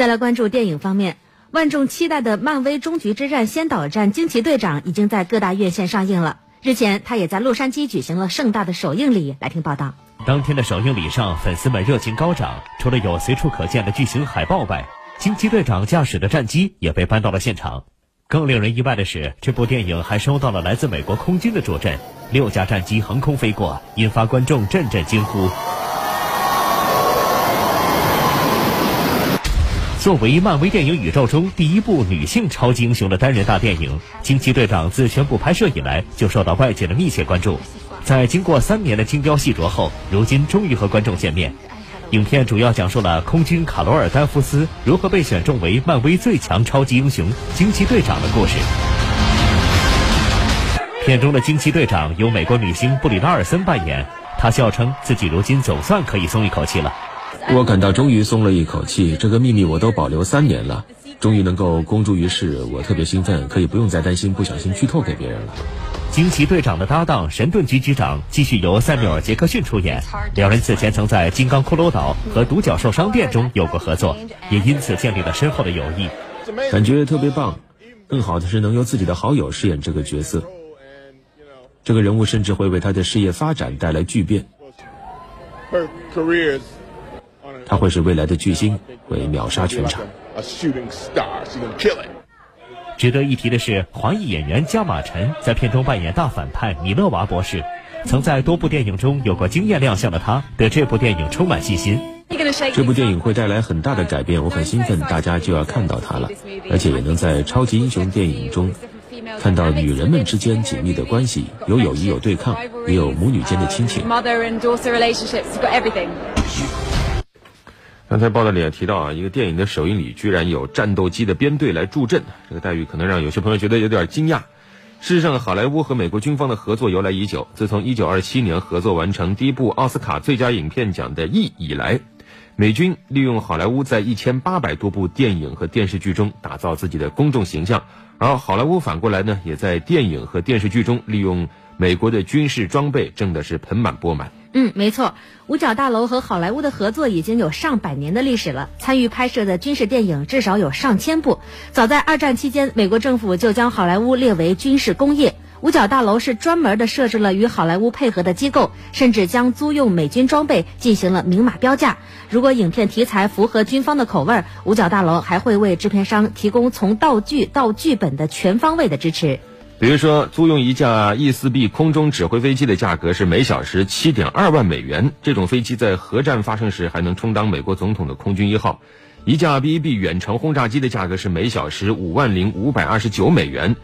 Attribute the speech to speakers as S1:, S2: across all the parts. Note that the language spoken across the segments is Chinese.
S1: 再来关注电影方面，万众期待的漫威终局之战先导战《惊奇队长》已经在各大院线上映了。日前，他也在洛杉矶举行了盛大的首映礼。来听报道。
S2: 当天的首映礼上，粉丝们热情高涨，除了有随处可见的巨型海报外，惊奇队长驾驶的战机也被搬到了现场。更令人意外的是，这部电影还收到了来自美国空军的助阵，六架战机横空飞过，引发观众阵阵惊呼。作为漫威电影宇宙中第一部女性超级英雄的单人大电影，《惊奇队长》自宣布拍摄以来就受到外界的密切关注。在经过三年的精雕细琢后，如今终于和观众见面。影片主要讲述了空军卡罗尔·丹夫斯如何被选中为漫威最强超级英雄惊奇队长的故事。片中的惊奇队长由美国女星布里拉尔森扮演，她笑称自己如今总算可以松一口气了。
S3: 我感到终于松了一口气，这个秘密我都保留三年了，终于能够公诸于世，我特别兴奋，可以不用再担心不小心剧透给别人了。
S2: 惊奇队长的搭档神盾局局长继续由塞缪尔·杰克逊出演，两人此前曾在《金刚骷髅岛》和《独角兽商店》中有过合作，也因此建立了深厚的友谊，
S3: 感觉特别棒。更好的是能由自己的好友饰演这个角色，这个人物甚至会为他的事业发展带来巨变。他会是未来的巨星，会秒杀全场。
S2: 值得一提的是，华裔演员加马陈在片中扮演大反派米勒娃博士。曾在多部电影中有过惊艳亮相的他，对这部电影充满信心。
S3: 这部电影会带来很大的改变，我很兴奋，大家就要看到它了，而且也能在超级英雄电影中看到女人们之间紧密的关系，有友谊，有对抗，也有母女间的亲情。
S4: 刚才报道里也提到啊，一个电影的首映礼居然有战斗机的编队来助阵，这个待遇可能让有些朋友觉得有点惊讶。事实上，好莱坞和美国军方的合作由来已久，自从1927年合作完成第一部奥斯卡最佳影片奖的《E》以来，美军利用好莱坞在1800多部电影和电视剧中打造自己的公众形象，而好莱坞反过来呢，也在电影和电视剧中利用美国的军事装备挣的是盆满钵满。
S1: 嗯，没错，五角大楼和好莱坞的合作已经有上百年的历史了。参与拍摄的军事电影至少有上千部。早在二战期间，美国政府就将好莱坞列为军事工业。五角大楼是专门的设置了与好莱坞配合的机构，甚至将租用美军装备进行了明码标价。如果影片题材符合军方的口味，五角大楼还会为制片商提供从道具到剧本的全方位的支持。
S4: 比如说，租用一架 E 四 B 空中指挥飞机的价格是每小时七点二万美元。这种飞机在核战发生时还能充当美国总统的空军一号。一架 B 一 B 远程轰炸机的价格是每小时五万零五百二十九美元。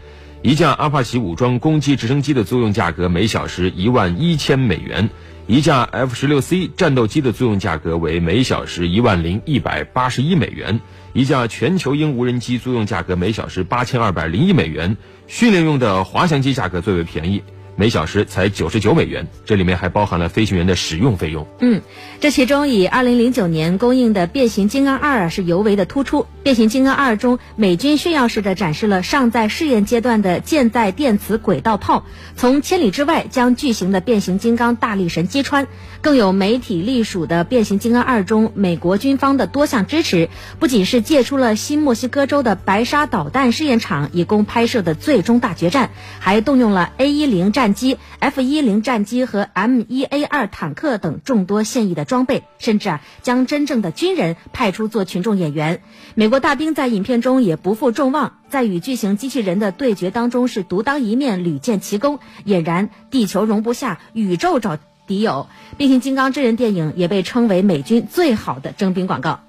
S4: 一架阿帕奇武装攻击直升机的租用价格每小时一万一千美元。一架 F 十六 C 战斗机的租用价格为每小时一万零一百八十一美元。一架全球鹰无人机租用价格每小时八千二百零一美元。训练用的滑翔机价格最为便宜，每小时才九十九美元，这里面还包含了飞行员的使用费用。
S1: 嗯，这其中以二零零九年公映的《变形金刚二》是尤为的突出。《变形金刚二》中，美军炫耀式的展示了尚在试验阶段的舰载电磁轨道炮，从千里之外将巨型的变形金刚大力神击穿。更有媒体隶属的《变形金刚二》中，美国军方的多项支持，不仅是借出了新墨西哥州的白沙导弹试验场以供拍摄的最终大决战，还动用了 A 一零战战机、F 一零战机和 M 一 A 二坦克等众多现役的装备，甚至啊将真正的军人派出做群众演员。美国大兵在影片中也不负众望，在与巨型机器人的对决当中是独当一面，屡建奇功，俨然地球容不下，宇宙找。敌友，变形金刚真人电影也被称为美军最好的征兵广告。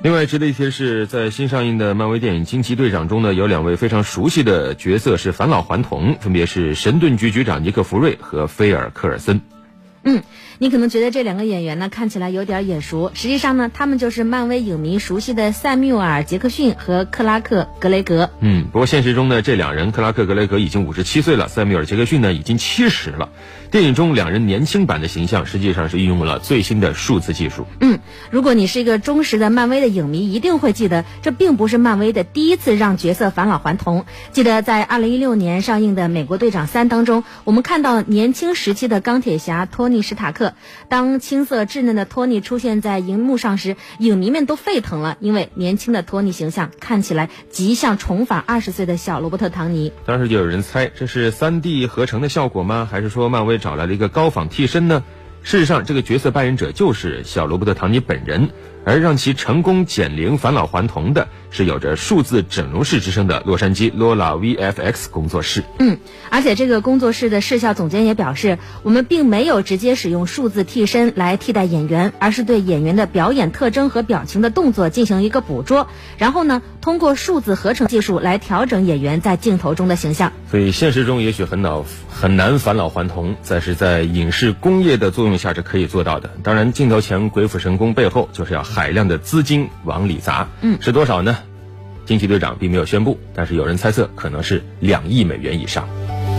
S4: 另外值得一提的是，在新上映的漫威电影《惊奇队长》中呢，有两位非常熟悉的角色是返老还童，分别是神盾局局长尼克·弗瑞和菲尔·科尔森。
S1: 嗯。你可能觉得这两个演员呢看起来有点眼熟，实际上呢，他们就是漫威影迷熟悉的塞缪尔·杰克逊和克拉克·格雷格。
S4: 嗯，不过现实中呢，这两人克拉克·格雷格已经五十七岁了，塞缪尔·杰克逊呢已经七十了。电影中两人年轻版的形象实际上是运用了最新的数字技术。
S1: 嗯，如果你是一个忠实的漫威的影迷，一定会记得，这并不是漫威的第一次让角色返老还童。记得在二零一六年上映的《美国队长三》当中，我们看到年轻时期的钢铁侠托。托尼·史塔克。当青涩稚嫩的托尼出现在荧幕上时，影迷们都沸腾了，因为年轻的托尼形象看起来极像重返二十岁的小罗伯特·唐尼。
S4: 当时就有人猜，这是三 D 合成的效果吗？还是说漫威找来了一个高仿替身呢？事实上，这个角色扮演者就是小罗伯特·唐尼本人。而让其成功减龄返老还童的是有着数字整容室之称的洛杉矶 Lola VFX 工作室。
S1: 嗯，而且这个工作室的视效总监也表示，我们并没有直接使用数字替身来替代演员，而是对演员的表演特征和表情的动作进行一个捕捉，然后呢，通过数字合成技术来调整演员在镜头中的形象。
S4: 所以现实中也许很老很难返老还童，但是在影视工业的作用下是可以做到的。当然，镜头前鬼斧神工背后就是要。海量的资金往里砸，
S1: 嗯，
S4: 是多少呢？惊奇队长并没有宣布，但是有人猜测可能是两亿美元以上。